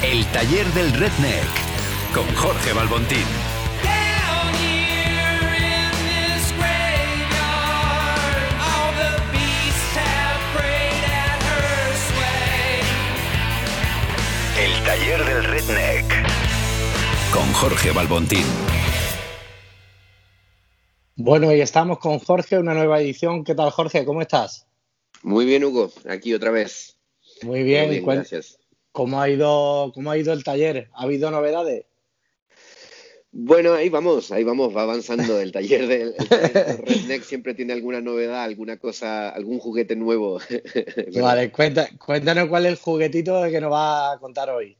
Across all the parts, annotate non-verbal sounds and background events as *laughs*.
El taller del Redneck con Jorge Balbontín. El taller del Redneck con Jorge Balbontín. Bueno, y estamos con Jorge, una nueva edición. ¿Qué tal, Jorge? ¿Cómo estás? Muy bien, Hugo, aquí otra vez. Muy bien. Todo bien, gracias. ¿Cómo ha ido, cómo ha ido el taller? ¿Ha habido novedades? Bueno, ahí vamos, ahí vamos, va avanzando. El taller del, el taller *laughs* Redneck siempre tiene alguna novedad, alguna cosa, algún juguete nuevo. *laughs* Vale, cuenta- cuéntanos cuál es el juguetito que nos va a contar hoy.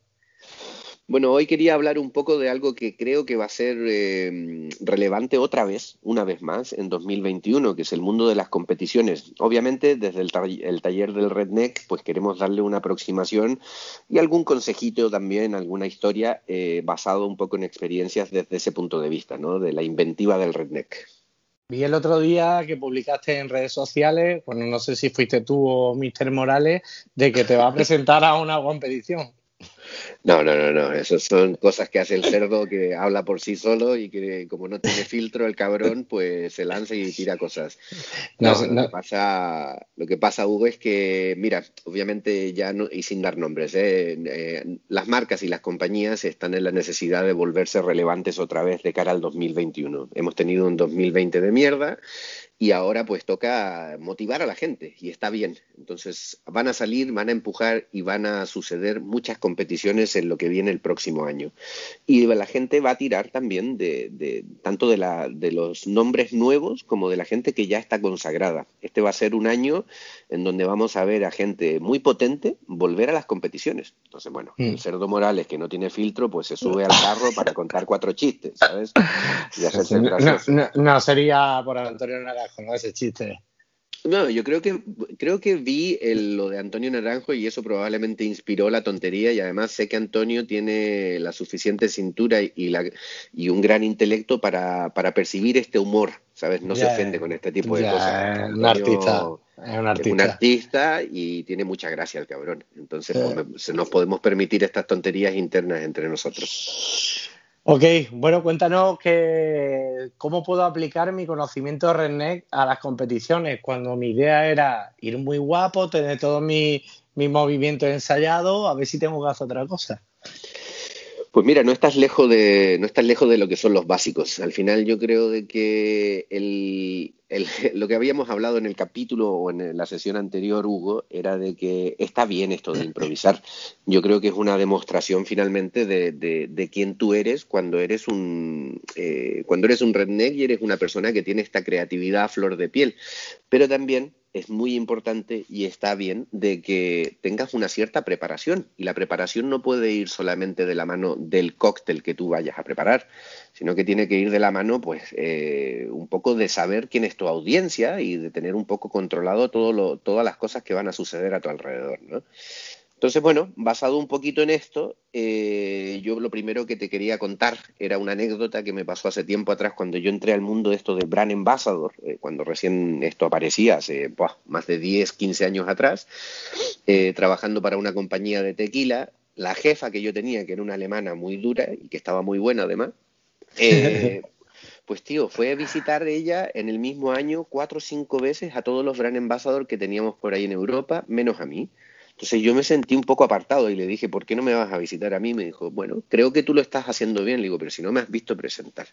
Bueno, hoy quería hablar un poco de algo que creo que va a ser eh, relevante otra vez, una vez más, en 2021, que es el mundo de las competiciones. Obviamente, desde el, ta- el taller del Redneck, pues queremos darle una aproximación y algún consejito también, alguna historia eh, basado un poco en experiencias desde ese punto de vista, ¿no? De la inventiva del Redneck. Vi el otro día que publicaste en redes sociales, bueno, no sé si fuiste tú o Mr. Morales, de que te va a presentar a una competición. No, no, no, no. Esas son cosas que hace el cerdo que habla por sí solo y que como no tiene filtro el cabrón, pues se lanza y tira cosas. No, No, lo que pasa, lo que pasa, Hugo, es que, mira, obviamente ya no, y sin dar nombres, ¿eh? Eh, las marcas y las compañías están en la necesidad de volverse relevantes otra vez de cara al 2021. Hemos tenido un 2020 de mierda y ahora pues toca motivar a la gente y está bien. Entonces van a salir, van a empujar y van a suceder muchas competiciones en lo que viene el próximo año. Y la gente va a tirar también de, de- tanto de, la, de los nombres nuevos como de la gente que ya está consagrada. Este va a ser un año en donde vamos a ver a gente muy potente volver a las competiciones. Entonces, bueno, Mm. el cerdo Morales que no tiene filtro, pues se sube al *laughs* carro para contar cuatro chistes, ¿sabes? Y No, no- no sería por Antonio ¿no? Ese chiste. No, yo creo que creo que vi el- lo de Antonio Naranjo y eso probablemente inspiró la tontería y además sé que Antonio tiene la suficiente cintura y, y la, y un gran intelecto para, para percibir este humor, ¿sabes? No se Ya, ofende con este tipo de ya, cosas. un artista, es un Es un artista. artista y tiene mucha gracia el cabrón. Entonces Sí. pues, se nos podemos permitir estas tonterías internas entre nosotros. Ok, bueno, cuéntanos que, cómo puedo aplicar mi conocimiento de Redneck a las competiciones, cuando mi idea era ir muy guapo, tener todos mis, mis movimientos ensayados, a ver si tengo que hacer otra cosa. Pues mira, no estás lejos de, no estás lejos de lo que son los básicos. Al final yo creo de que el, el- *laughs* lo que habíamos hablado en el capítulo o en la sesión anterior, Hugo, era de que está bien esto de improvisar. Yo creo que es una demostración finalmente de, quién tú eres cuando eres un eh, cuando eres un redneck y eres una persona que tiene esta creatividad a flor de piel. Pero también es muy importante y está bien de que tengas una cierta preparación. Y la preparación no puede ir solamente de la mano del cóctel que tú vayas a preparar, sino que tiene que ir de la mano, pues, eh, un poco de saber quién es tu audiencia y de tener un poco controlado todo lo, todas las cosas que van a suceder a tu alrededor, ¿no? Entonces, bueno, basado un poquito en esto, eh, yo lo primero que te quería contar era una anécdota que me pasó hace tiempo atrás cuando yo entré al mundo de esto de Brand Ambassador, eh, cuando recién esto aparecía, hace más de 10, 15 años atrás, eh, trabajando para una compañía de tequila. La jefa que yo tenía, que era una alemana muy dura y que estaba muy buena además, eh, *laughs* pues tío, fue a visitar ella en el mismo año cuatro o cinco veces a todos los Brand Ambassador que teníamos por ahí en Europa, menos a mí. Entonces yo me sentí un poco apartado y le dije, ¿por qué no me vas a visitar a mí? Me dijo, bueno, creo que tú lo estás haciendo bien. Le digo, pero si no me has visto presentar.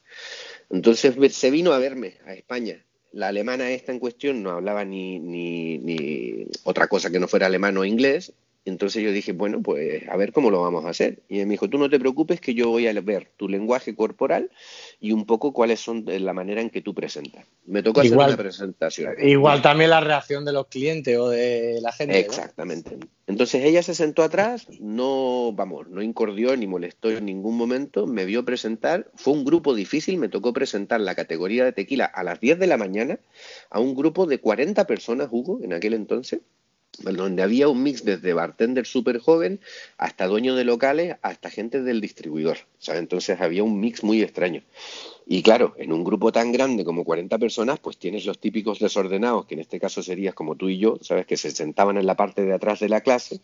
Entonces se vino a verme a España. La alemana esta en cuestión no hablaba ni, ni, ni otra cosa que no fuera alemán o inglés. Entonces yo dije, bueno, pues a ver cómo lo vamos a hacer. Y ella me dijo, tú no te preocupes que yo voy a ver tu lenguaje corporal y un poco cuáles son de la manera en que tú presentas. Me tocó hacer una presentación. Igual también la reacción de los clientes o de la gente. ¿no? Exactamente. Entonces ella se sentó atrás, no, vamos, no incordió ni molestó en ningún momento, me vio presentar, fue un grupo difícil, me tocó presentar la categoría de tequila a las 10 de la mañana a un grupo de 40 personas, Hugo, en aquel entonces, donde había un mix desde bartender súper joven hasta dueños de locales hasta gente del distribuidor. ¿sabes? Entonces había un mix muy extraño. Y claro, en un grupo tan grande como 40 personas, pues tienes los típicos desordenados, que en este caso serías como tú y yo, ¿sabes? Que se sentaban en la parte de atrás de la clase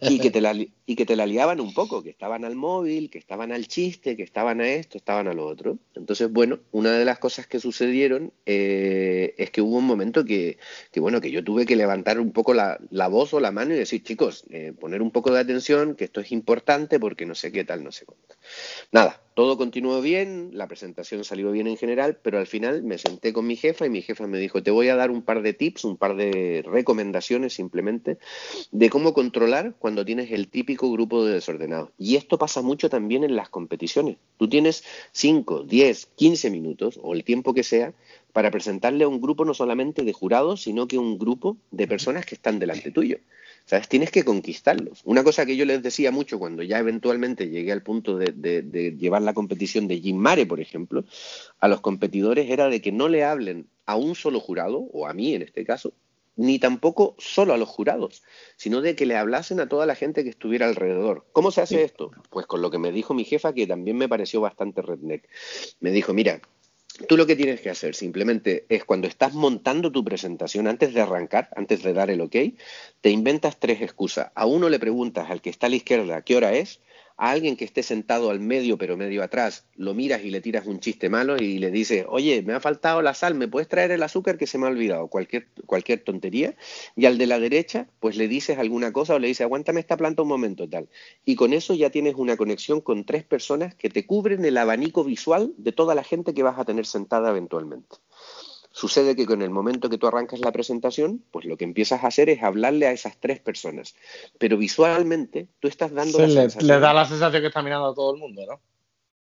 y que te la, y que te la liaban un poco, que estaban al móvil, que estaban al chiste, que estaban a esto, estaban a lo otro. Entonces, bueno, una de las cosas que sucedieron eh, es que hubo un momento que, que, bueno, que yo tuve que levantar un poco la, la voz o la mano y decir, chicos, eh, poner un poco de atención, que esto es importante porque no sé qué tal, no sé cuánto. Nada, todo continuó bien, la presentación salió bien en general, pero al final me senté con mi jefa y mi jefa me dijo, te voy a dar un par de tips, un par de recomendaciones simplemente de cómo controlar cuando tienes el típico grupo de desordenados. Y esto pasa mucho también en las competiciones. Tú tienes 5, 10, 15 minutos o el tiempo que sea para presentarle a un grupo no solamente de jurados, sino que un grupo de personas que están delante tuyo. ¿Sabes? Tienes que conquistarlos. Una cosa que yo les decía mucho cuando ya eventualmente llegué al punto de, de, de llevar la competición de Jim Mare, por ejemplo, a los competidores era de que no le hablen a un solo jurado, o a mí en este caso, ni tampoco solo a los jurados, sino de que le hablasen a toda la gente que estuviera alrededor. ¿Cómo se hace esto? Pues con lo que me dijo mi jefa, que también me pareció bastante redneck. Me dijo, mira, Tú lo que tienes que hacer simplemente es cuando estás montando tu presentación, antes de arrancar, antes de dar el ok, te inventas tres excusas. A uno le preguntas al que está a la izquierda qué hora es, a alguien que esté sentado al medio pero medio atrás, lo miras y le tiras un chiste malo y le dices, oye, me ha faltado la sal, ¿me puedes traer el azúcar que se me ha olvidado? Cualquier, cualquier tontería. Y al de la derecha, pues le dices alguna cosa o le dices, aguántame esta planta un momento, tal. Y con eso ya tienes una conexión con tres personas que te cubren el abanico visual de toda la gente que vas a tener sentada eventualmente. Sucede que con el momento que tú arrancas la presentación, pues lo que empiezas a hacer es hablarle a esas tres personas. Pero visualmente tú estás dando... La le, sensación- le da la sensación que está mirando a todo el mundo, ¿no?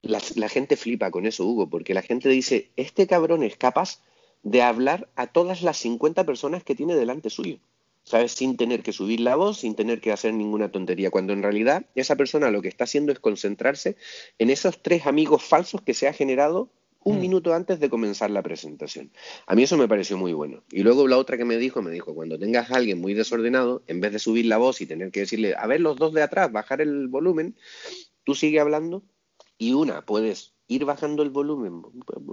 la, la gente flipa con eso, Hugo, porque la gente dice, este cabrón es capaz de hablar a todas las 50 personas que tiene delante suyo. ¿Sabes? Sin tener que subir la voz, sin tener que hacer ninguna tontería, cuando en realidad esa persona lo que está haciendo es concentrarse en esos tres amigos falsos que se ha generado un Mm. minuto antes de comenzar la presentación. A mí eso me pareció muy bueno. Y luego la otra que me dijo, me dijo, cuando tengas a alguien muy desordenado, en vez de subir la voz y tener que decirle, a ver los dos de atrás, bajar el volumen, tú sigue hablando y una, puedes ir bajando el volumen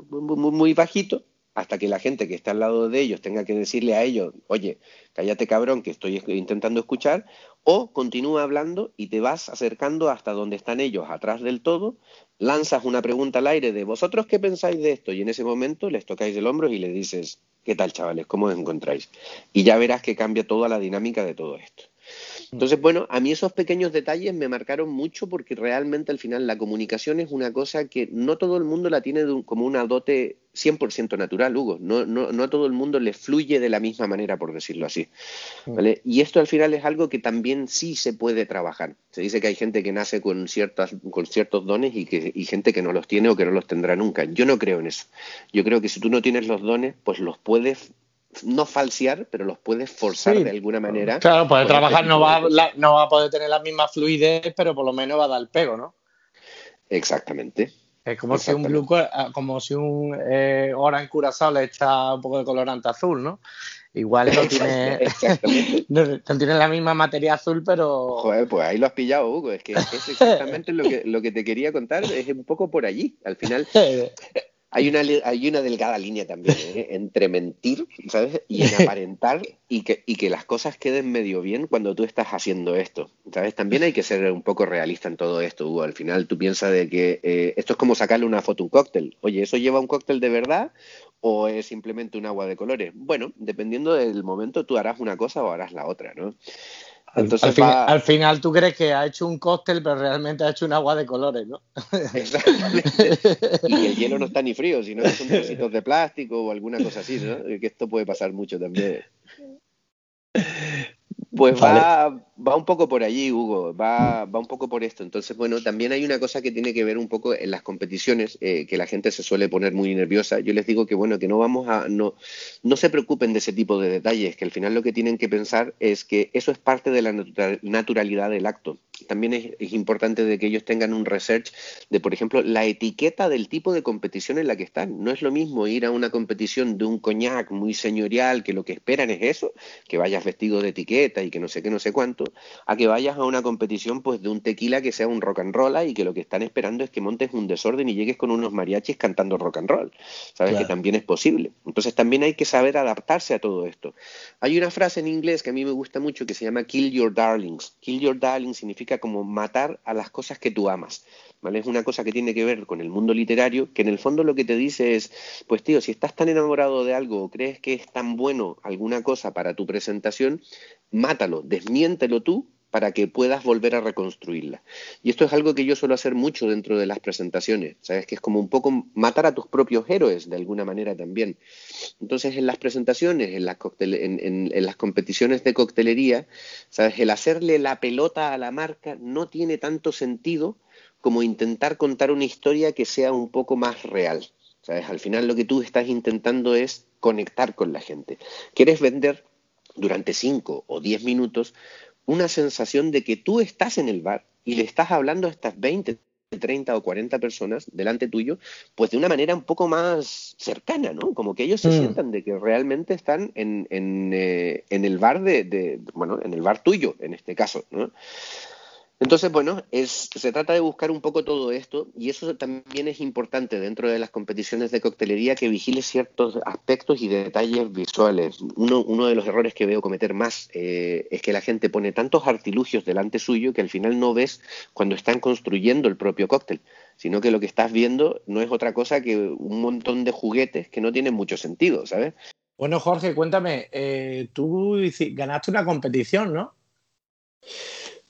muy, bajito hasta que la gente que está al lado de ellos tenga que decirle a ellos, oye, cállate cabrón que estoy intentando escuchar, o continúa hablando y te vas acercando hasta donde están ellos, atrás del todo, lanzas una pregunta al aire de vosotros qué pensáis de esto y en ese momento les tocáis el hombro y le dices, ¿qué tal chavales? ¿Cómo os encontráis? Y ya verás que cambia toda la dinámica de todo esto. Entonces, bueno, a mí esos pequeños detalles me marcaron mucho porque realmente al final la comunicación es una cosa que no todo el mundo la tiene de un- como una dote 100% natural, Hugo. No, no, no a todo el mundo le fluye de la misma manera, por decirlo así. ¿vale? Y esto al final es algo que también sí se puede trabajar. Se dice que hay gente que nace con, ciertas, con ciertos dones y, que, y gente que no los tiene o que no los tendrá nunca. Yo no creo en eso. Yo creo que si tú no tienes los dones, pues los puedes no falsear, pero los puedes forzar Sí. de alguna manera. Claro, con trabajar no va, la- no va a poder tener la misma fluidez, pero por lo menos va a dar el pego, ¿no? Exactamente. Es como si un blue, ah, como si un eh, Orange Curazao le echa un poco de colorante azul, ¿no? Igual no tiene, *laughs* no tiene la misma materia azul, pero Joder, pues ahí lo has pillado, Hugo. Es que es *laughs* exactamente lo que, lo que te quería contar, es un poco por allí. Al final *laughs* hay una, hay una delgada línea también ¿eh? *laughs* entre mentir, ¿sabes? Y en *laughs* aparentar y que, y que las cosas queden medio bien cuando tú estás haciendo esto, ¿sabes? También hay que ser un poco realista en todo esto, Hugo. Al final tú piensas de que eh, esto es como sacarle una foto a un cóctel. Oye, ¿eso lleva un cóctel de verdad o es simplemente un agua de colores? Bueno, dependiendo del momento tú harás una cosa o harás la otra, ¿no? Al, Entonces al fin- va- al final tú crees que ha hecho un cóctel, pero realmente ha hecho un agua de colores, ¿no? *laughs* Exactamente. Y el hielo no está ni frío, sino que son trocitos de plástico o alguna cosa así, ¿no? Que esto puede pasar mucho también. Pues va, va un poco por allí, Hugo, va, va un poco por esto. Entonces, bueno, también hay una cosa que tiene que ver un poco en las competiciones, eh, que la gente se suele poner muy nerviosa. Yo les digo que, bueno, que no vamos a, no, no se preocupen de ese tipo de detalles, que al final lo que tienen que pensar es que eso es parte de la natura- naturalidad del acto. También es, es, importante de que ellos tengan un research de, por ejemplo, la etiqueta del tipo de competición en la que están. No es lo mismo ir a una competición de un coñac muy señorial, que lo que esperan es eso, que vayas vestido de etiqueta y que no sé qué, no sé cuánto, a que vayas a una competición pues de un tequila que sea un rock and roll y que lo que están esperando es que montes un desorden y llegues con unos mariachis cantando rock and roll. Sabes claro. que también es posible. Entonces también hay que saber adaptarse a todo esto. Hay una frase en inglés que a mí me gusta mucho que se llama kill your darlings. Kill your darlings significa como matar a las cosas que tú amas. ¿Vale? Es una cosa que tiene que ver con el mundo literario, que en el fondo lo que te dice es, pues tío, si estás tan enamorado de algo o crees que es tan bueno alguna cosa para tu presentación, mátalo, desmiéntelo tú para que puedas volver a reconstruirla. Y esto es algo que yo suelo hacer mucho dentro de las presentaciones, ¿sabes? Que es como un poco matar a tus propios héroes de alguna manera también. Entonces, en las presentaciones, en las, competiciones de coctelería, ¿sabes? El hacerle la pelota a la marca no tiene tanto sentido como intentar contar una historia que sea un poco más real. ¿Sabes? Al final lo que tú estás intentando es conectar con la gente. Quieres vender durante 5 o 10 minutos una sensación de que tú estás en el bar y le estás hablando a estas 20, 30 o 40 personas delante tuyo, pues de una manera un poco más cercana, ¿no? Como que ellos se mm. sientan de que realmente están en, en, eh, en el bar de, de, bueno, en el bar tuyo, en este caso, ¿no? Entonces, bueno, es, se trata de buscar un poco todo esto y eso también es importante dentro de las competiciones de coctelería que vigile ciertos aspectos y detalles visuales. Uno, uno de los errores que veo cometer más eh, es que la gente pone tantos artilugios delante suyo que al final no ves cuando están construyendo el propio cóctel, sino que lo que estás viendo no es otra cosa que un montón de juguetes que no tienen mucho sentido, ¿sabes? Bueno, Jorge, cuéntame, eh, tú ganaste una competición, ¿no?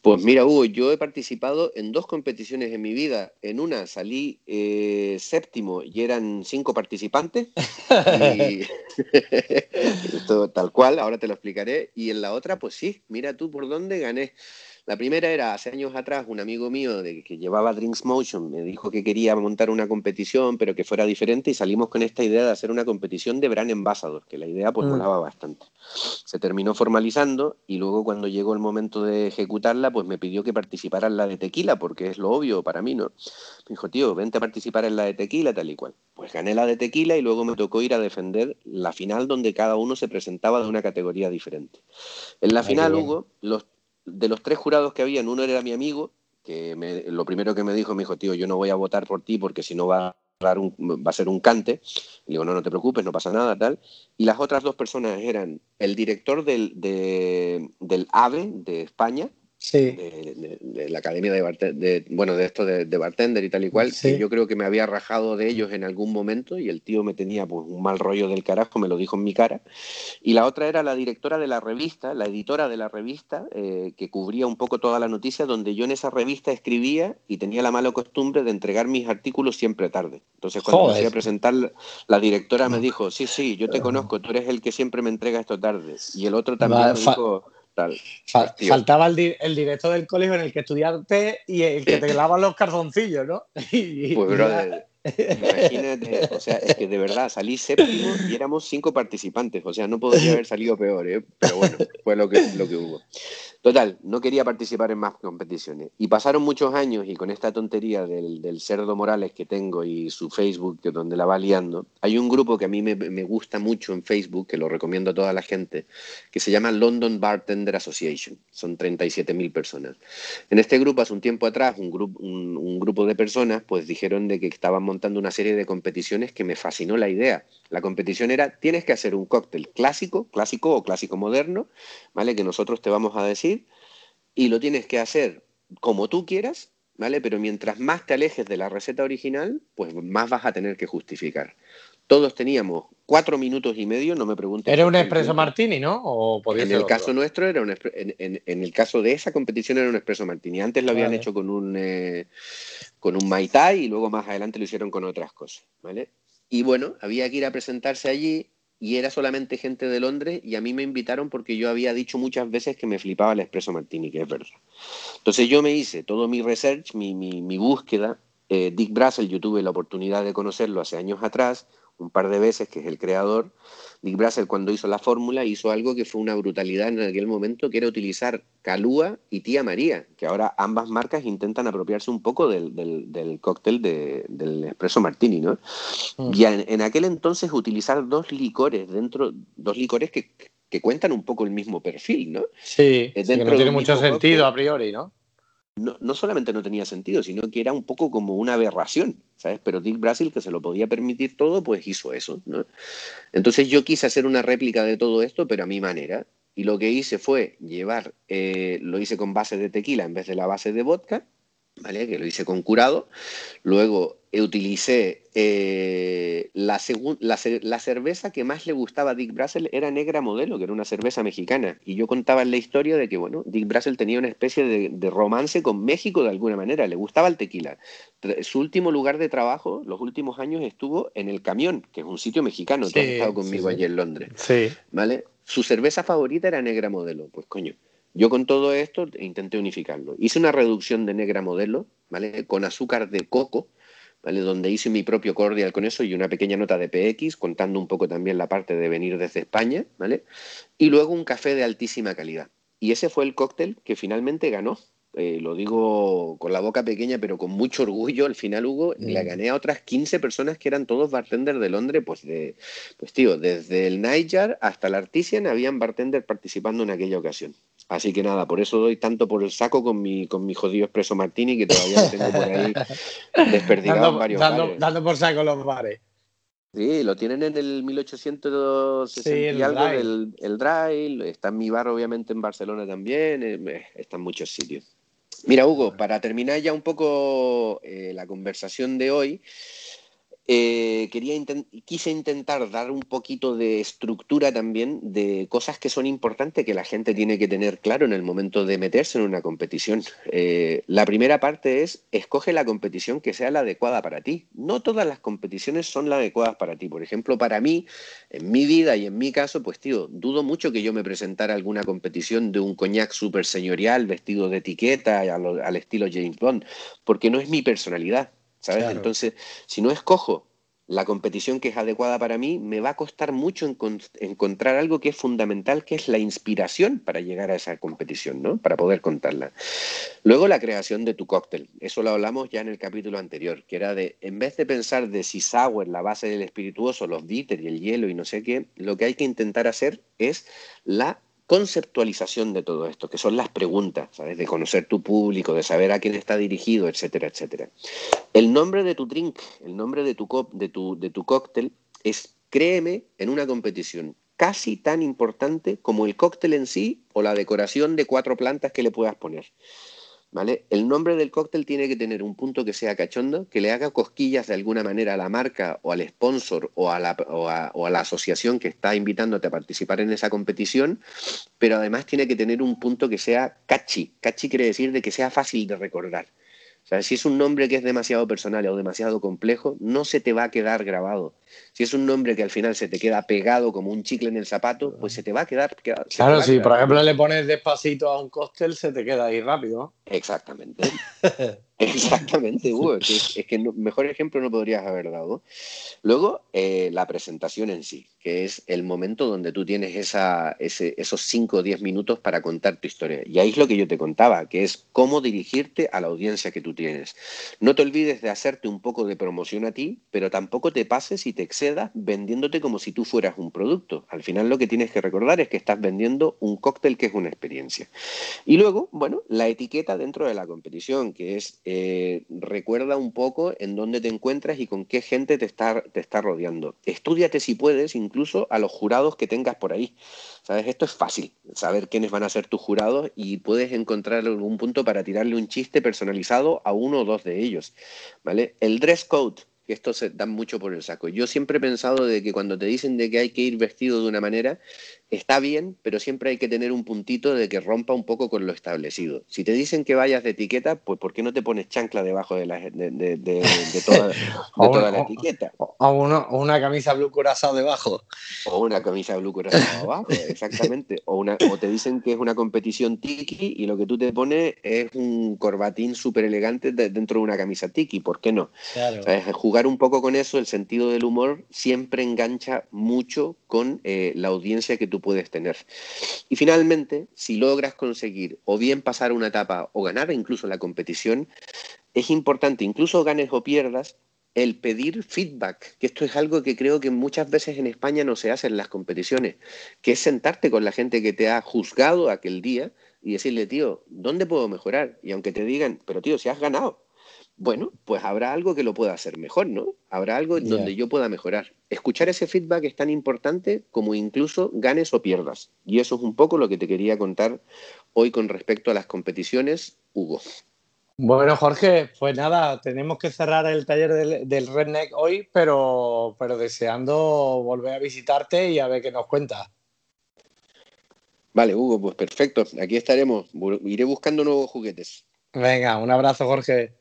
Pues mira, Hugo, yo he participado en dos competiciones en mi vida. En una salí eh, séptimo y eran cinco participantes. *laughs* Y... *laughs* Esto tal cual, ahora te lo explicaré. Y en la otra, pues sí, mira tú por dónde gané. La primera era hace años atrás, un amigo mío de, que llevaba Drinks Motion me dijo que quería montar una competición, pero que fuera diferente, y salimos con esta idea de hacer una competición de Brand Ambassador, que la idea pues mm. molaba bastante. Se terminó formalizando y luego cuando llegó el momento de ejecutarla, pues me pidió que participara en la de tequila, porque es lo obvio para mí, ¿no? Me dijo, tío, vente a participar en la de tequila, tal y cual. Pues gané la de tequila y luego me tocó ir a defender la final donde cada uno se presentaba de una categoría diferente. En la final, Hugo, los de los tres jurados que habían, uno era mi amigo, que me, lo primero que me dijo, me dijo, tío, yo no voy a votar por ti porque si no va a, un, va a ser un cante. Le digo, no, no te preocupes, no pasa nada, tal. Y las otras dos personas eran el director del, de, del AVE de España, sí. de, de, de, la academia de, de, bueno de esto de, bartender y tal y cual sí. que yo creo que me había rajado de ellos en algún momento y el tío me tenía pues un mal rollo del carajo me lo dijo en mi cara. Y la otra era la directora de la revista la editora de la revista eh, que cubría un poco toda la noticia donde yo en esa revista escribía y tenía la mala costumbre de entregar mis artículos siempre tarde. Entonces cuando me fui a presentar la directora me dijo sí sí yo te conozco tú eres el que siempre me entrega esto tarde y el otro también me dijo Tal. Fal faltaba el, di el, director del colegio en el que estudiaste y el que te lava los calzoncillos, ¿no? *laughs* Y, pues, brother, imagínate, o sea, es que de verdad salí séptimo y éramos cinco participantes, o sea, no podría haber salido peor, ¿eh? pero bueno, fue lo que, lo que hubo. Total, no quería participar en más competiciones. Y pasaron muchos años y con esta tontería del, del cerdo Morales que tengo y su Facebook, que donde la va liando, hay un grupo que a mí me, me, gusta mucho en Facebook, que lo recomiendo a toda la gente, que se llama London Bartender Association. Son 37.000 personas. En este grupo, hace un tiempo atrás, un, grupo, un, un grupo de personas pues dijeron de que estaban montando una serie de competiciones que me fascinó la idea. La competición era, tienes que hacer un cóctel clásico, clásico o clásico moderno, ¿vale? Que nosotros te vamos a decir, y lo tienes que hacer como tú quieras, ¿vale? Pero mientras más te alejes de la receta original, pues más vas a tener que justificar. Todos teníamos cuatro minutos y medio, no me preguntes. Era un espresso martini, ¿no? ¿O podía en el otro? caso nuestro era un en, en, en, el caso de esa competición era un espresso martini. Antes lo habían vale. hecho con un eh, con un mai tai y luego más adelante lo hicieron con otras cosas, ¿vale? Y bueno, había que ir a presentarse allí y era solamente gente de Londres y a mí me invitaron porque yo había dicho muchas veces que me flipaba el espresso martini, que es verdad. Entonces yo me hice todo mi research, mi, mi, mi búsqueda. Eh, Dick Brassel, yo tuve la oportunidad de conocerlo hace años atrás, un par de veces, que es el creador, Dick Brassel cuando hizo la fórmula hizo algo que fue una brutalidad en aquel momento, que era utilizar Calúa y Tía María, que ahora ambas marcas intentan apropiarse un poco del, del, del cóctel de, del espresso martini, ¿no? Mm. Y en, en, aquel entonces utilizar dos licores dentro, dos licores que, que cuentan un poco el mismo perfil, ¿no? Sí, sí que no tiene mucho sentido cóctel, a priori, ¿no? No, no, solamente no tenía sentido, sino que era un poco como una aberración, ¿sabes? Pero Dick Brasil, que se lo podía permitir todo, pues hizo eso, ¿no? Entonces yo quise hacer una réplica de todo esto, pero a mi manera. Y lo que hice fue llevar, eh, lo hice con base de tequila en vez de la base de vodka, ¿vale? Que lo hice con curado. Luego utilicé eh, la, la, la, cerveza que más le gustaba a Dick Brassel era Negra Modelo, que era una cerveza mexicana. Y yo contaba la historia de que, bueno, Dick Brassel tenía una especie de, de, romance con México de alguna manera, le gustaba el tequila. Su último lugar de trabajo, los últimos años, estuvo en El Camión, que es un sitio mexicano. Sí, Tú has estado conmigo sí, allí en Londres. Sí. ¿Vale? Su cerveza favorita era Negra Modelo. Pues coño, yo con todo esto intenté unificarlo. Hice una reducción de Negra Modelo, ¿vale? Con azúcar de coco, ¿vale? donde hice mi propio cordial con eso y una pequeña nota de PX, contando un poco también la parte de venir desde España, ¿vale? Y luego un café de altísima calidad. Y ese fue el cóctel que finalmente ganó. Eh, lo digo con la boca pequeña, pero con mucho orgullo. Al final, Hugo, mm. le gané a otras 15 personas que eran todos bartenders de Londres, pues de, pues tío, desde el Niger hasta el Artisan habían bartenders participando en aquella ocasión. Así que nada, por eso doy tanto por el saco con mi, con mi jodido expreso martini que todavía lo tengo por ahí *laughs* desperdigado dando, en varios dando, bares. dando por saco los bares. Sí, lo tienen en el 1860 Sí, y el algo, Dry. el, el Dry, está en mi bar obviamente en Barcelona también, eh, está en muchos sitios. Mira, Hugo, para terminar ya un poco eh, la conversación de hoy, eh, quería quise intentar dar un poquito de estructura también de cosas que son importantes que la gente tiene que tener claro en el momento de meterse en una competición. Eh, la primera parte es, escoge la competición que sea la adecuada para ti. No todas las competiciones son las adecuadas para ti. Por ejemplo, para mí, en mi vida y en mi caso, pues tío, dudo mucho que yo me presentara a alguna competición de un coñac súper señorial, vestido de etiqueta, al estilo James Bond, porque no es mi personalidad. ¿Sabes? Claro. Entonces, si no escojo la competición que es adecuada para mí, me va a costar mucho encont encontrar algo que es fundamental, que es la inspiración para llegar a esa competición, ¿no? Para poder contarla. Luego la creación de tu cóctel. Eso lo hablamos ya en el capítulo anterior, que era de, en vez de pensar de si sour, la base del espirituoso, los bitters y el hielo y no sé qué, lo que hay que intentar hacer es la conceptualización de todo esto, que son las preguntas, ¿sabes? De conocer tu público, de saber a quién está dirigido, etcétera, etcétera. El nombre de tu drink, el nombre de tu, de tu, de tu cóctel es, créeme, en una competición casi tan importante como el cóctel en sí o la decoración de cuatro plantas que le puedas poner. El nombre del cóctel tiene que tener un punto que sea cachondo, que le haga cosquillas de alguna manera a la marca o al sponsor o a la, o a la asociación que está invitándote a participar en esa competición, pero además tiene que tener un punto que sea catchy. Catchy quiere decir de que sea fácil de recordar. O sea, si es un nombre que es demasiado personal o demasiado complejo, no se te va a quedar grabado. Si es un nombre que al final se te queda pegado como un chicle en el zapato, pues se te va a quedar. claro, si por ejemplo le pones despacito a un cóctel, se te queda ahí rápido. Exactamente. *laughs* Exactamente, Hugo. Es que, es que no, mejor ejemplo no podrías haber dado. Luego, eh, la presentación en sí, que es el momento donde tú tienes esa, ese, esos 5 o 10 minutos para contar tu historia. Y ahí es lo que yo te contaba, que es cómo dirigirte a la audiencia que tú tienes. No te olvides de hacerte un poco de promoción a ti, pero tampoco te pases y te vendiéndote como si tú fueras un producto. Al final lo que tienes que recordar es que estás vendiendo un cóctel que es una experiencia. Y luego, bueno, la etiqueta dentro de la competición, que es eh, recuerda un poco en dónde te encuentras y con qué gente te está, te está rodeando. Estúdiate si puedes, incluso a los jurados que tengas por ahí. ¿Sabes? Esto es fácil, saber quiénes van a ser tus jurados y puedes encontrar algún punto para tirarle un chiste personalizado a uno o dos de ellos. ¿Vale? El dress code, que esto se da mucho por el saco. Yo siempre he pensado de que cuando te dicen de que hay que ir vestido de una manera, está bien, pero siempre hay que tener un puntito de que rompa un poco con lo establecido. Si te dicen que vayas de etiqueta, pues ¿por qué no te pones chancla debajo de, la, de, de, de, de toda, *laughs* la etiqueta? O, una camisa blue curazao debajo. O una camisa blue curazao *laughs* abajo, exactamente. O, una, o te dicen que es una competición tiki y lo que tú te pones es un corbatín súper elegante dentro de una camisa tiki. ¿Por qué no? Claro. ¿Sabes? Jugar un poco con eso, el sentido del humor siempre engancha mucho con eh, la audiencia que tú puedes tener. Y finalmente, si logras conseguir o bien pasar una etapa o ganar incluso la competición, es importante, incluso ganes o pierdas, el pedir feedback, que esto es algo que creo que muchas veces en España no se hace en las competiciones, que es sentarte con la gente que te ha juzgado aquel día y decirle, tío, ¿dónde puedo mejorar? Y aunque te digan, pero tío, si has ganado, bueno, pues habrá algo que lo pueda hacer mejor, ¿no? Habrá algo en donde yo pueda mejorar. Escuchar ese feedback es tan importante como incluso ganes o pierdas. Y eso es un poco lo que te quería contar hoy con respecto a las competiciones, Hugo. Bueno, Jorge, pues nada, tenemos que cerrar el taller del, del Redneck hoy, pero, pero deseando volver a visitarte y a ver qué nos cuentas. Vale, Hugo, pues perfecto. Aquí estaremos. Iré buscando nuevos juguetes. Venga, un abrazo, Jorge.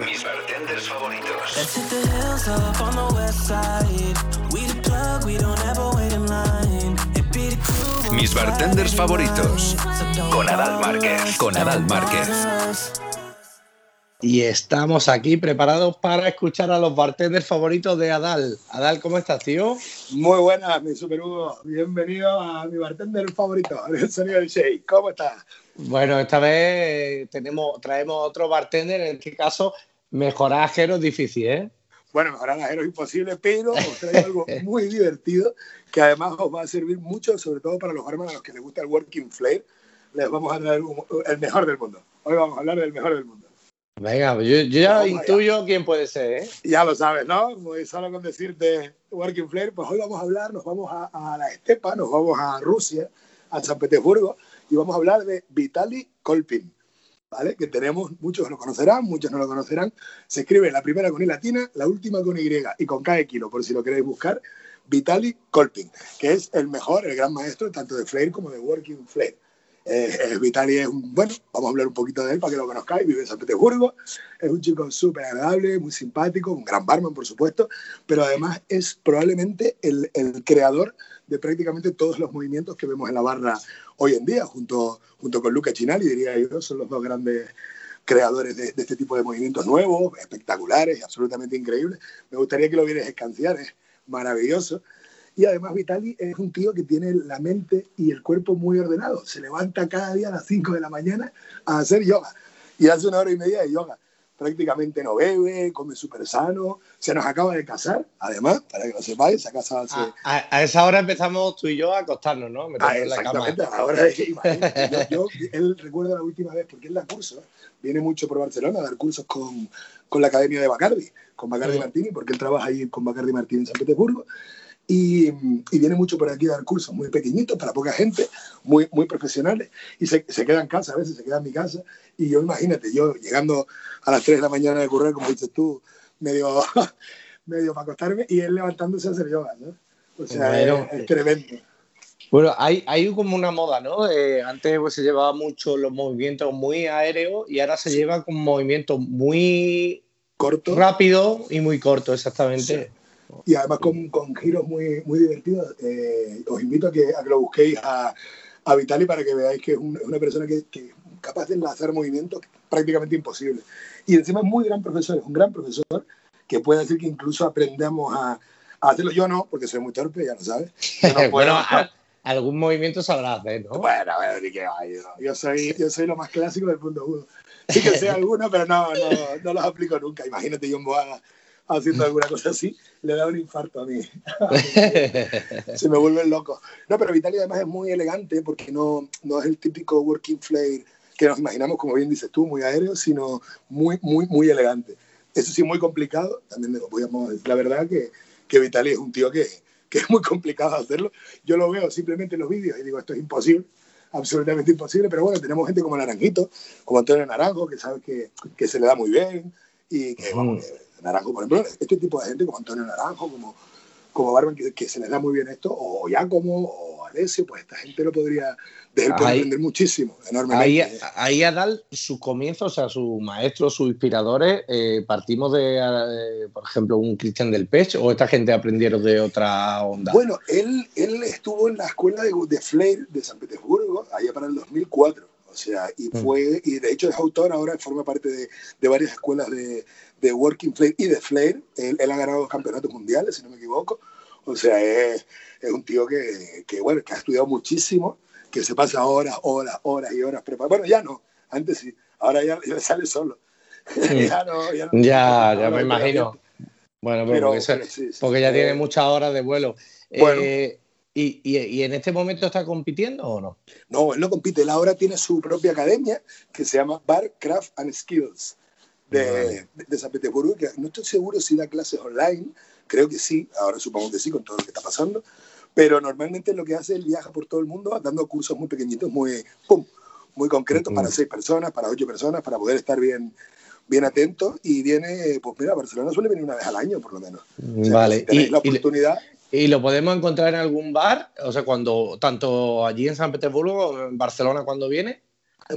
Mis bartenders favoritos. Let's hit the hills up on the west side. We the plug, we don't ever wait in line. It be the crew, Mis bartenders favoritos. Con Adal Márquez. Con Adal Márquez. Y estamos aquí preparados para escuchar a los bartenders favoritos de Adal. Adal, ¿cómo estás, tío? Muy buenas, mi super Hugo. Bienvenido a mi bartender favorito, el sonido del Shake. ¿Cómo estás? Bueno, esta vez eh, tenemos, traemos otro bartender, en este caso, mejorar ajero es difícil, ¿eh? Bueno, mejorar ajero es imposible, pero os traigo algo *laughs* muy divertido que además os va a servir mucho, sobre todo para los barman a los que les gusta el working flair. Les vamos a traer el mejor del mundo. Hoy vamos a hablar del mejor del mundo. Venga, yo, yo ya Vamos intuyo quién puede ser, ¿eh? Ya lo sabes, ¿no? Pues solo con decirte Working Flair, pues hoy vamos a hablar, nos vamos a, a la estepa, nos vamos a Rusia, a San Petersburgo, y vamos a hablar de Vitaly Kolpin, ¿vale? Que tenemos, muchos lo conocerán, muchos no lo conocerán. Se escribe la primera con I latina, la última con Y y con K de kilo, por si lo queréis buscar. Vitaly Kolpin, que es el mejor, el gran maestro tanto de Flair como de Working Flair. Eh, eh, Vitaly es un, bueno, vamos a hablar un poquito de él para que lo conozcáis, vive en San Petersburgo, es un chico súper agradable, muy simpático, un gran barman, por supuesto, pero además es probablemente el, creador de prácticamente todos los movimientos que vemos en la barra hoy en día, junto, junto con Luca Chinali, diría yo, son los dos grandes creadores de, este tipo de movimientos nuevos, espectaculares, absolutamente increíbles. Me gustaría que lo vierais escanciar, es maravilloso. Y además Vitali es un tío que tiene la mente y el cuerpo muy ordenado. Se levanta cada día a las 5 de la mañana a hacer yoga. Y hace una hora y media de yoga. Prácticamente no bebe, come súper sano. Se nos acaba de casar, además, para que lo sepáis. Se ha casado hace... A, a- a esa hora empezamos tú y yo a acostarnos, ¿no? Ah, en la cama. exactamente. Ahora, imagínate, yo, yo- él recuerda la última vez, porque él da cursos, viene mucho por Barcelona a dar cursos con, con la Academia de Bacardi, con Bacardi Mm. Martini, porque él trabaja ahí con Bacardi Martini en San Petersburgo. Y, y viene mucho por aquí a dar cursos muy pequeñitos para poca gente, muy, muy profesionales, y se, se queda en casa, a veces se queda en mi casa, y yo imagínate, yo llegando a las 3 de la mañana de correr, como dices tú, medio, *laughs* medio para acostarme, y él levantándose a hacer yoga, ¿no? O sea, Bueno. es, es tremendo. Bueno, hay, hay como una moda, ¿no? Eh, antes pues, se llevaba mucho los movimientos muy aéreos y ahora se lleva con movimientos muy Corto. rápidos y muy cortos, exactamente. Y además con, con giros muy, muy divertidos. Eh, os invito a que, a que lo busquéis a, a Vitali para que veáis que es, un- una persona que, que es capaz de enlazar movimientos prácticamente imposibles. Y encima es muy gran profesor, es un gran profesor que puede hacer que incluso aprendamos a, a hacerlo. Yo no, porque soy muy torpe, ya lo sabes. Yo no *laughs* puedo- bueno, a- algún movimiento sabrás hacer, ¿no? bueno, bueno, que va, yo. Yo soy, yo soy lo más clásico del mundo uno. Sí que sé *laughs* algunos, pero no, no, no los aplico nunca. Imagínate John Boada haciendo alguna cosa así, le da un infarto a mí. *laughs* Se me vuelven loco. No, pero Vitaly además es muy elegante porque no, no es el típico working flair que nos imaginamos, como bien dices tú, muy aéreo, sino muy, muy, muy elegante. Eso sí, muy complicado. También podríamos decir la verdad que, que Vitaly es un tío que, que es muy complicado hacerlo. Yo lo veo simplemente en los vídeos y digo, esto es imposible, absolutamente imposible, pero bueno, tenemos gente como Naranjito, como Antonio Naranjo, que sabe que, que se le da muy bien y que, vamos, que Naranjo, por ejemplo, este tipo de gente como Antonio Naranjo, como, como Barman, que, que se les da muy bien esto, o Giacomo, o Alessio, pues esta gente lo podría, de él puede aprender muchísimo, enormemente. Ahí, ahí Adal, sus comienzos, o sea, sus maestros, sus inspiradores, eh, partimos de, eh, por ejemplo, un Cristian del Pech o esta gente aprendieron de otra onda. Bueno, él, él estuvo en la escuela de, de Flair de San Petersburgo allá para el 2004. O sea, y Mm. fue, y de hecho es autor ahora, forma parte de, de varias escuelas de, de Working Flair y de Flair. Él, él ha ganado dos campeonatos mundiales, si no me equivoco. O sea, es, es un tío que, que, bueno, que ha estudiado muchísimo, que se pasa horas, horas, horas y horas preparando. Bueno, ya no, antes sí, ahora ya, ya sale solo. *laughs* ya no, ya, no- Ya, ya no, me no, imagino. Bueno, pero, Pero- porque, eso- pero sí, sí, porque ya sí. tiene muchas horas de vuelo. Bueno. Eh, y, y- y en este momento está compitiendo o no? No, él no compite. Él ahora tiene su propia academia que se llama Bar Craft and Skills de, de- de San Petersburgo. No estoy seguro si da clases online. Creo que sí. Ahora supongo que sí con todo lo que está pasando. Pero normalmente lo que hace, él viaja por todo el mundo dando cursos muy pequeñitos, muy, pum, muy concretos para seis personas, para ocho personas, para poder estar bien, bien atentos. Y viene, pues mira, Barcelona suele venir una vez al año, por lo menos. O sea, vale. Si tenéis Y, la y- oportunidad. Y lo podemos encontrar en algún bar? O sea, cuando tanto allí en San Petersburgo en Barcelona cuando viene.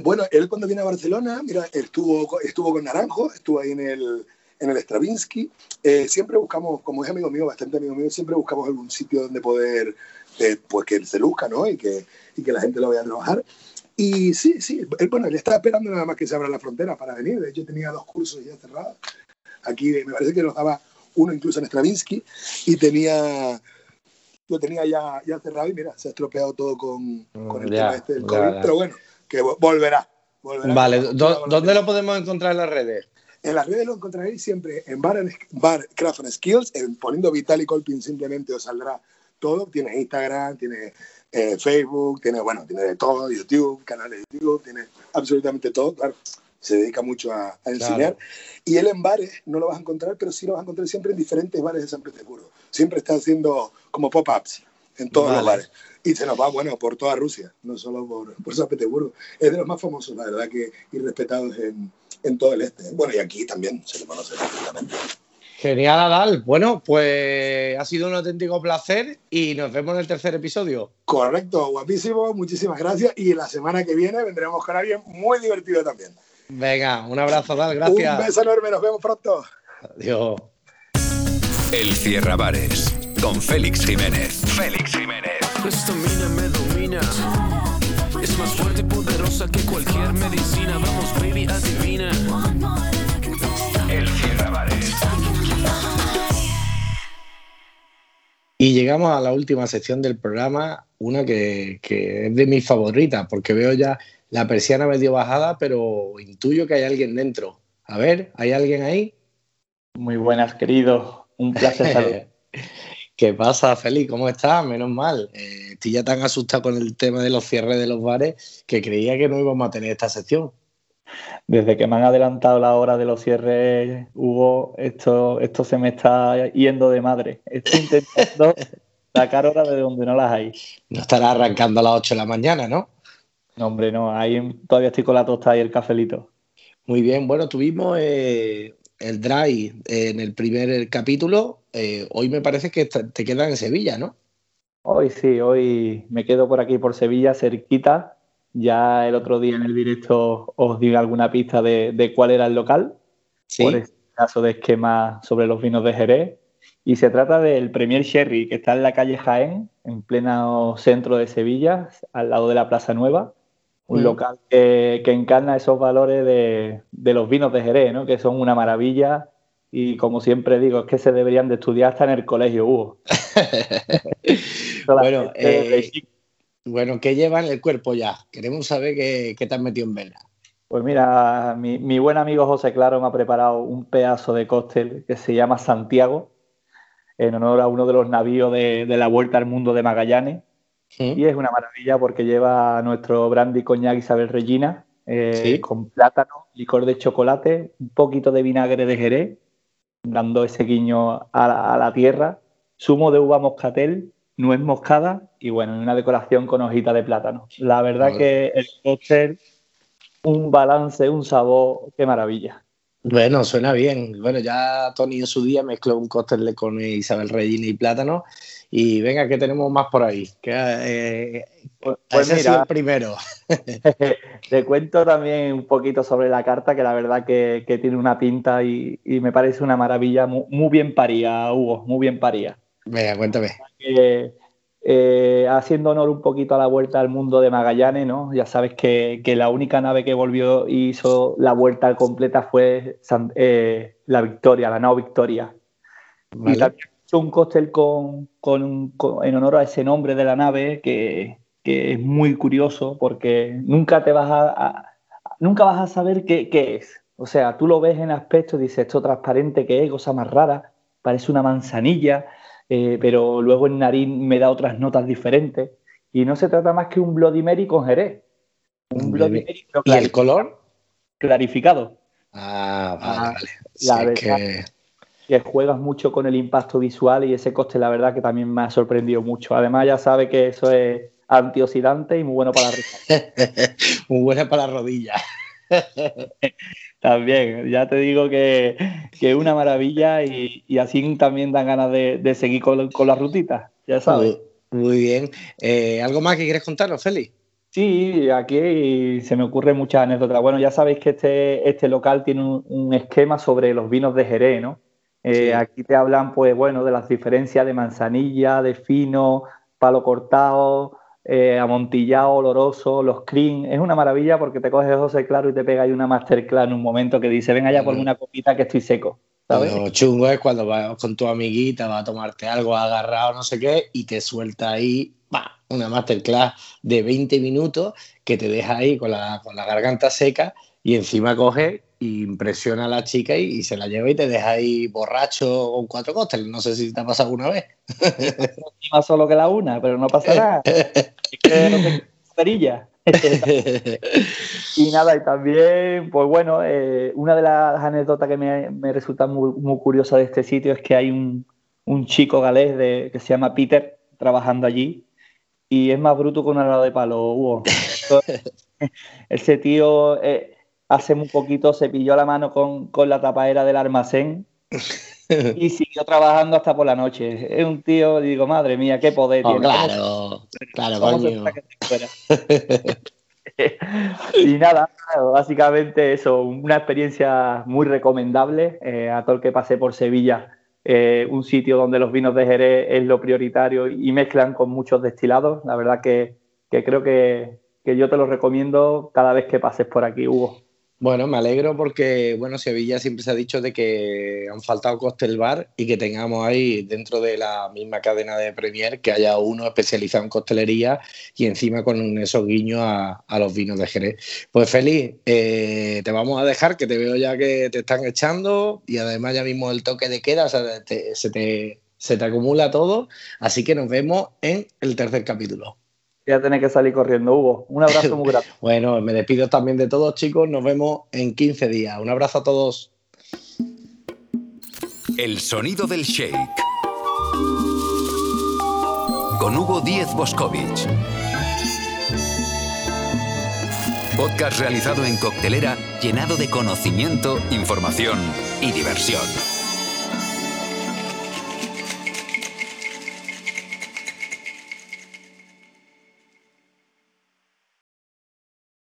Bueno, él cuando viene a Barcelona, mira, estuvo, estuvo con Naranjo, estuvo ahí en el, en el Stravinsky. Eh, siempre buscamos, como es amigo mío, bastante amigo mío, siempre buscamos algún sitio donde poder, eh, pues que él se luzca, ¿no? Y que, y que la gente lo vaya a trabajar. Y sí, sí, él, bueno, él estaba esperando nada más que se abra la frontera para venir. De hecho, tenía dos cursos ya cerrados. Aquí me parece que nos daba uno incluso en Stravinsky y tenía lo tenía ya, ya cerrado y mira, se ha estropeado todo con, con el Ya, tema este del COVID, ya. pero bueno, que vo- volverá. volverá. Vale, Con- ¿dó- con- ¿dónde lo podemos encontrar en las redes? En las redes lo encontraréis siempre en Bar, and- Bar Craft and Skills, en, poniendo Vitali Colpin simplemente os saldrá todo. Tiene Instagram, tiene eh, Facebook, tiene, bueno, tiene de todo, YouTube, canales de YouTube, tiene absolutamente todo. Claro, se dedica mucho a, a enseñar. Y él en bares no lo vas a encontrar, pero sí lo vas a encontrar siempre en diferentes bares de San Petersburgo. Siempre está haciendo como pop-ups en todos Vale. los bares. Y se nos va, bueno, por toda Rusia, no solo por, por San Petersburgo. Es de los más famosos, la verdad, que, y respetados en, en todo el este. Bueno, y aquí también se le conoce perfectamente. Genial, Adal. Bueno, pues ha sido un auténtico placer y nos vemos en el tercer episodio. Correcto, guapísimo, muchísimas gracias. Y la semana que viene vendremos con alguien muy divertido también. Venga, un abrazo, Adal. Un Gracias. beso enorme, nos vemos pronto. Adiós. El Cierra Bares con Félix Jiménez. Félix Jiménez. Esta mina me domina. Es más fuerte y poderosa que cualquier medicina. Vamos, baby, adivina. El Cierra Bares. Y llegamos a la última sección del programa, una que, que es de mis favoritas, porque veo ya la persiana medio bajada, pero intuyo que hay alguien dentro. A ver, ¿hay alguien ahí? Muy buenas, queridos. Un placer *laughs* saludar. ¿Qué pasa, Félix? ¿Cómo estás? Menos mal. Eh, estoy ya tan asustado con el tema de los cierres de los bares que creía que no íbamos a tener esta sección. Desde que me han adelantado la hora de los cierres, Hugo, esto, esto se me está yendo de madre. Estoy intentando *laughs* sacar horas de donde no las hay. No estará arrancando a las 8 de la mañana, ¿no? No, hombre, no. Ahí todavía estoy con la tostada y el cafelito. Muy bien, bueno, tuvimos eh, el drive en el primer capítulo. Eh, hoy me parece que te quedas en Sevilla, ¿no? Hoy sí, hoy me quedo por aquí, por Sevilla, cerquita. Ya el otro día en el directo os di alguna pista de, de cuál era el local. Sí. por este caso de esquema sobre los vinos de Jerez. Y se trata del Premier Sherry, que está en la calle Jaén, en pleno centro de Sevilla, al lado de la Plaza Nueva. Un Mm. local que, que encarna esos valores de, de los vinos de Jerez, ¿no? que son una maravilla. Y como siempre digo, es que se deberían de estudiar hasta en el colegio, Hugo. *laughs* Bueno, eh. Bueno, ¿qué lleva en el cuerpo ya? Queremos saber qué, qué te has metido en vela. Pues mira, mi, mi buen amigo José Claro me ha preparado un pedazo de cóctel que se llama Santiago, en honor a uno de los navíos de, de la Vuelta al Mundo de Magallanes. Y es una maravilla porque lleva nuestro brandy coñac Isabel Regina, eh, Sí. con plátano, licor de chocolate, un poquito de vinagre de Jerez, dando ese guiño a la, a la tierra, zumo de uva moscatel, nuez moscada y bueno, una decoración con hojita de plátano. La verdad Vale. que el cóctel, un balance, un sabor, qué maravilla. Bueno, suena bien. Bueno, ya Tony en su día mezcló un cóctel de con Isabel Regina y plátano. Y venga, ¿qué tenemos más por ahí? Que, eh, Pues, ese mira, el primero. *laughs* te cuento también un poquito sobre la carta, que la verdad que, que tiene una pinta y, y me parece una maravilla, muy, muy bien paría, Hugo, muy bien paría. Venga, cuéntame. que eh, haciendo honor un poquito a la vuelta al mundo de Magallanes, ¿no? Ya sabes que, la única nave que volvió y hizo la vuelta completa fue eh, la Victoria, la nao Victoria. Y también hecho un cóctel con, en honor a ese nombre de la nave que, es muy curioso porque nunca te vas a, nunca vas a saber qué, qué, es. O sea, tú lo ves en aspecto y dices, esto transparente que es, cosa más rara, parece una manzanilla, eh, pero luego en nariz me da otras notas diferentes. Y no se trata más que un Bloody Mary con Jerez. Un Bloody Mary, ¿Y el color? Clarificado. Ah, vale, ah, vale. que... que... juegas mucho con el impacto visual y ese coste, la verdad, que también me ha sorprendido mucho. Además, ya sabe que eso es antioxidante y muy bueno para la *laughs* muy bueno para la rodilla. *laughs* También, ya te digo que, es una maravilla y, así también dan ganas de, seguir con, con, las rutitas, ya sabes. Muy, bien. Eh, ¿Algo más que quieres contarnos, Félix? Sí, aquí se me ocurren muchas anécdotas. Bueno, ya sabéis que este, este local tiene un, esquema sobre los vinos de Jerez, ¿no? Eh, aquí te hablan, pues bueno, de las diferencias de manzanilla, de fino, palo cortado, eh, amontillado, oloroso, los cream. Es una maravilla porque te coges José Claro y te pega ahí una masterclass en un momento que dice, ven allá por una copita que estoy seco. Lo chungo es cuando vas con tu amiguita, vas a tomarte algo agarrado, no sé qué, y te suelta ahí una masterclass de 20 minutos que te deja ahí con la, con la garganta seca y encima coge impresiona a la chica y, se la lleva y te deja ahí borracho con cuatro cócteles. No sé si te ha pasado alguna vez. Más solo que la una, pero no pasa nada. *laughs* es que perilla. *laughs* y nada, y también, pues bueno, eh, una de las anécdotas que me, resulta muy, muy, curiosa de este sitio es que hay un, chico galés de, que se llama Peter trabajando allí y es más bruto con una lado de palo, Hugo. *laughs* Ese tío... Eh, hace muy poquito se pilló la mano con, la tapadera del almacén *laughs* y siguió trabajando hasta por la noche. Es un tío, digo, madre mía, qué poder oh, Claro, claro, coño. *laughs* y nada, básicamente eso, una experiencia muy recomendable eh, a todo el que pase por Sevilla. Eh, un sitio donde los vinos de Jerez es lo prioritario y mezclan con muchos destilados. La verdad que, creo que, que yo te lo recomiendo cada vez que pases por aquí, Hugo. Bueno, me alegro porque, bueno, Sevilla siempre se ha dicho de que han faltado costel bar y que tengamos ahí dentro de la misma cadena de Premier que haya uno especializado en costelería y encima con esos guiños a, los vinos de Jerez. Pues feliz, eh, te vamos a dejar que te veo ya que te están echando y además ya mismo el toque de queda, o sea, se, te, se te acumula todo, así que nos vemos en el tercer capítulo ya tenés que salir corriendo, Hugo. Un abrazo muy grande. *laughs* bueno, me despido también de todos, chicos. Nos vemos en 15 días. Un abrazo a todos. El sonido del shake. Con Hugo Díez Boscovich. Podcast realizado en coctelera, llenado de conocimiento, información y diversión.